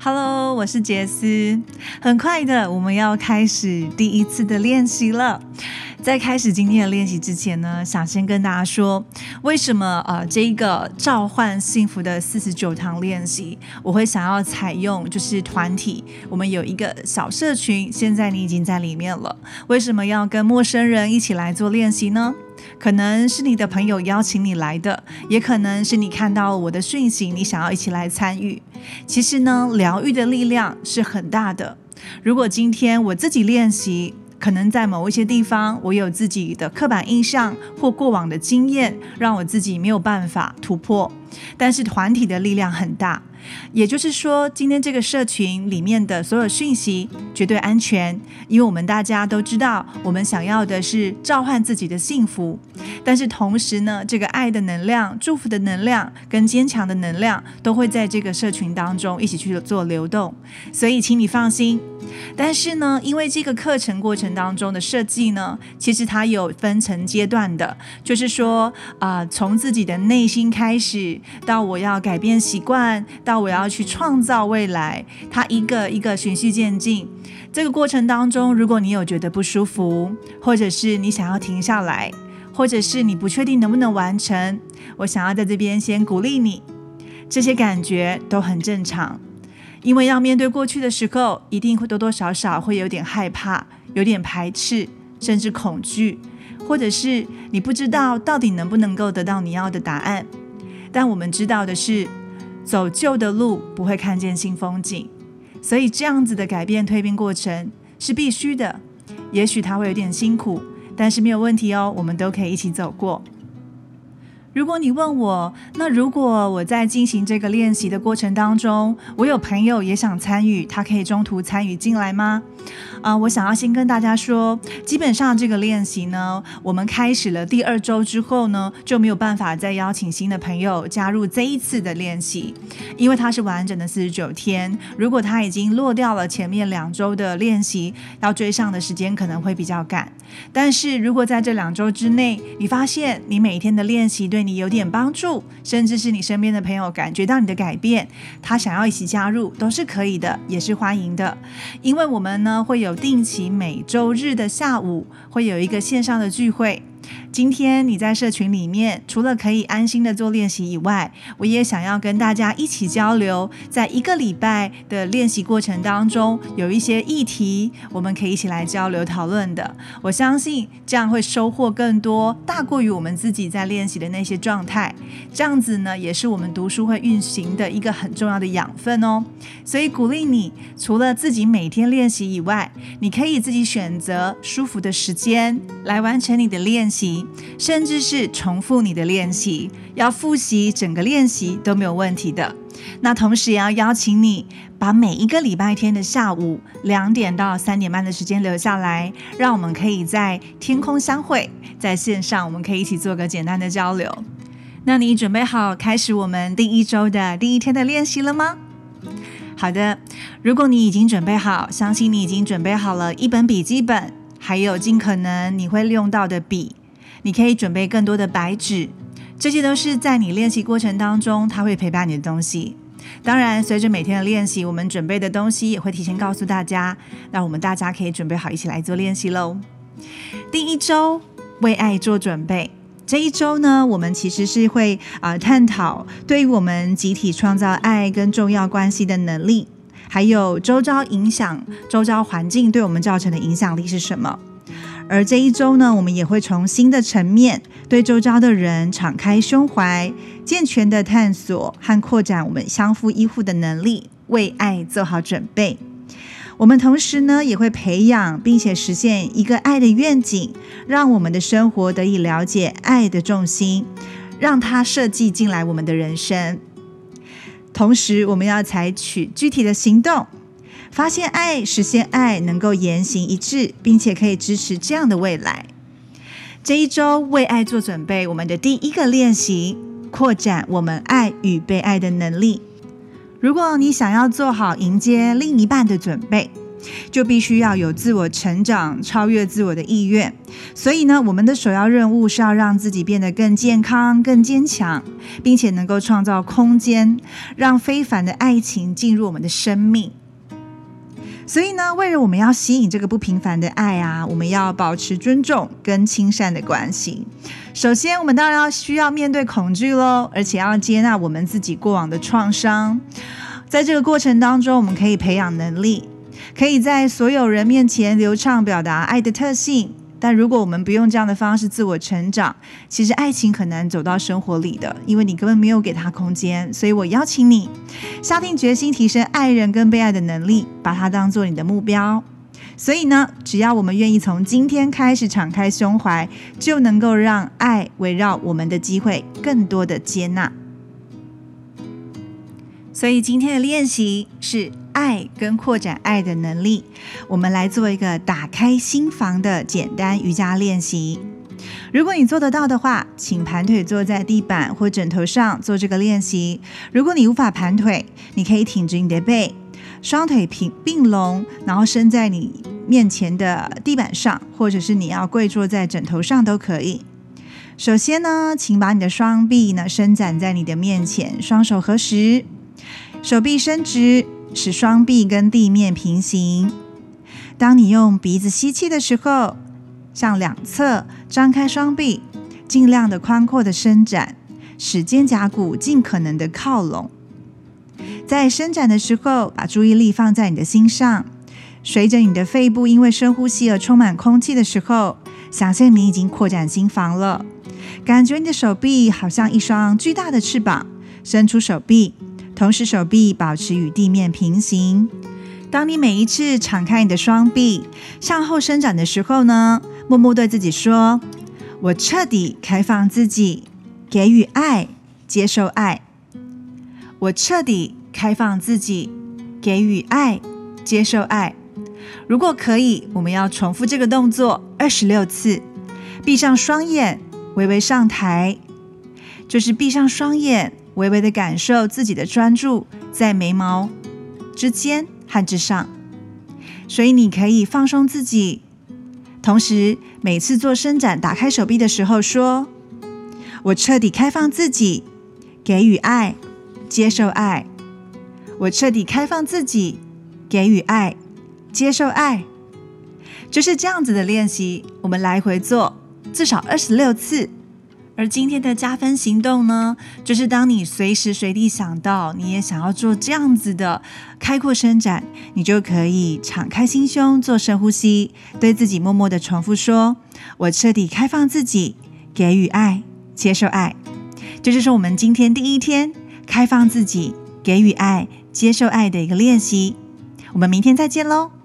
Hello，我是杰斯。很快的，我们要开始第一次的练习了。在开始今天的练习之前呢，想先跟大家说，为什么呃这一个召唤幸福的四十九堂练习，我会想要采用就是团体，我们有一个小社群，现在你已经在里面了。为什么要跟陌生人一起来做练习呢？可能是你的朋友邀请你来的，也可能是你看到我的讯息，你想要一起来参与。其实呢，疗愈的力量是很大的。如果今天我自己练习，可能在某一些地方，我有自己的刻板印象或过往的经验，让我自己没有办法突破。但是团体的力量很大。也就是说，今天这个社群里面的所有讯息绝对安全，因为我们大家都知道，我们想要的是召唤自己的幸福。但是同时呢，这个爱的能量、祝福的能量跟坚强的能量都会在这个社群当中一起去做流动。所以，请你放心。但是呢，因为这个课程过程当中的设计呢，其实它有分成阶段的，就是说啊，从自己的内心开始，到我要改变习惯。到我要去创造未来，它一个一个循序渐进。这个过程当中，如果你有觉得不舒服，或者是你想要停下来，或者是你不确定能不能完成，我想要在这边先鼓励你。这些感觉都很正常，因为要面对过去的时候，一定会多多少少会有点害怕，有点排斥，甚至恐惧，或者是你不知道到底能不能够得到你要的答案。但我们知道的是。走旧的路不会看见新风景，所以这样子的改变蜕变过程是必须的。也许它会有点辛苦，但是没有问题哦，我们都可以一起走过。如果你问我，那如果我在进行这个练习的过程当中，我有朋友也想参与，他可以中途参与进来吗？啊，我想要先跟大家说，基本上这个练习呢，我们开始了第二周之后呢，就没有办法再邀请新的朋友加入这一次的练习，因为它是完整的四十九天。如果他已经落掉了前面两周的练习，要追上的时间可能会比较赶。但是如果在这两周之内，你发现你每天的练习对你有点帮助，甚至是你身边的朋友感觉到你的改变，他想要一起加入，都是可以的，也是欢迎的，因为我们呢会有。定期每周日的下午会有一个线上的聚会。今天你在社群里面，除了可以安心的做练习以外，我也想要跟大家一起交流。在一个礼拜的练习过程当中，有一些议题，我们可以一起来交流讨论的。我相信这样会收获更多，大过于我们自己在练习的那些状态。这样子呢，也是我们读书会运行的一个很重要的养分哦。所以鼓励你，除了自己每天练习以外，你可以自己选择舒服的时间来完成你的练习。甚至是重复你的练习，要复习整个练习都没有问题的。那同时也要邀请你，把每一个礼拜天的下午两点到三点半的时间留下来，让我们可以在天空相会，在线上我们可以一起做个简单的交流。那你准备好开始我们第一周的第一天的练习了吗？好的，如果你已经准备好，相信你已经准备好了一本笔记本，还有尽可能你会利用到的笔。你可以准备更多的白纸，这些都是在你练习过程当中，它会陪伴你的东西。当然，随着每天的练习，我们准备的东西也会提前告诉大家，让我们大家可以准备好一起来做练习喽。第一周为爱做准备，这一周呢，我们其实是会啊探讨对于我们集体创造爱跟重要关系的能力，还有周遭影响、周遭环境对我们造成的影响力是什么。而这一周呢，我们也会从新的层面对周遭的人敞开胸怀，健全的探索和扩展我们相互依护的能力，为爱做好准备。我们同时呢，也会培养并且实现一个爱的愿景，让我们的生活得以了解爱的重心，让它设计进来我们的人生。同时，我们要采取具体的行动。发现爱，实现爱，能够言行一致，并且可以支持这样的未来。这一周为爱做准备，我们的第一个练习，扩展我们爱与被爱的能力。如果你想要做好迎接另一半的准备，就必须要有自我成长、超越自我的意愿。所以呢，我们的首要任务是要让自己变得更健康、更坚强，并且能够创造空间，让非凡的爱情进入我们的生命。所以呢，为了我们要吸引这个不平凡的爱啊，我们要保持尊重跟亲善的关系。首先，我们当然要需要面对恐惧喽，而且要接纳我们自己过往的创伤。在这个过程当中，我们可以培养能力，可以在所有人面前流畅表达爱的特性。但如果我们不用这样的方式自我成长，其实爱情很难走到生活里的，因为你根本没有给他空间。所以我邀请你下定决心提升爱人跟被爱的能力，把它当做你的目标。所以呢，只要我们愿意从今天开始敞开胸怀，就能够让爱围绕我们的机会更多的接纳。所以今天的练习是。爱跟扩展爱的能力，我们来做一个打开心房的简单瑜伽练习。如果你做得到的话，请盘腿坐在地板或枕头上做这个练习。如果你无法盘腿，你可以挺直你的背，双腿平并拢，然后伸在你面前的地板上，或者是你要跪坐在枕头上都可以。首先呢，请把你的双臂呢伸展在你的面前，双手合十，手臂伸直。使双臂跟地面平行。当你用鼻子吸气的时候，向两侧张开双臂，尽量的宽阔的伸展，使肩胛骨尽可能的靠拢。在伸展的时候，把注意力放在你的心上。随着你的肺部因为深呼吸而充满空气的时候，想象你已经扩展心房了。感觉你的手臂好像一双巨大的翅膀，伸出手臂。同时，手臂保持与地面平行。当你每一次敞开你的双臂向后伸展的时候呢，默默对自己说：“我彻底开放自己，给予爱，接受爱。我彻底开放自己，给予爱，接受爱。”如果可以，我们要重复这个动作二十六次。闭上双眼，微微上抬，就是闭上双眼。微微的感受自己的专注在眉毛之间和之上，所以你可以放松自己。同时，每次做伸展、打开手臂的时候，说：“我彻底开放自己，给予爱，接受爱。我彻底开放自己，给予爱，接受爱。”就是这样子的练习，我们来回做至少二十六次。而今天的加分行动呢，就是当你随时随地想到你也想要做这样子的开阔伸展，你就可以敞开心胸，做深呼吸，对自己默默的重复说：“我彻底开放自己，给予爱，接受爱。”这就是我们今天第一天开放自己，给予爱，接受爱的一个练习。我们明天再见喽。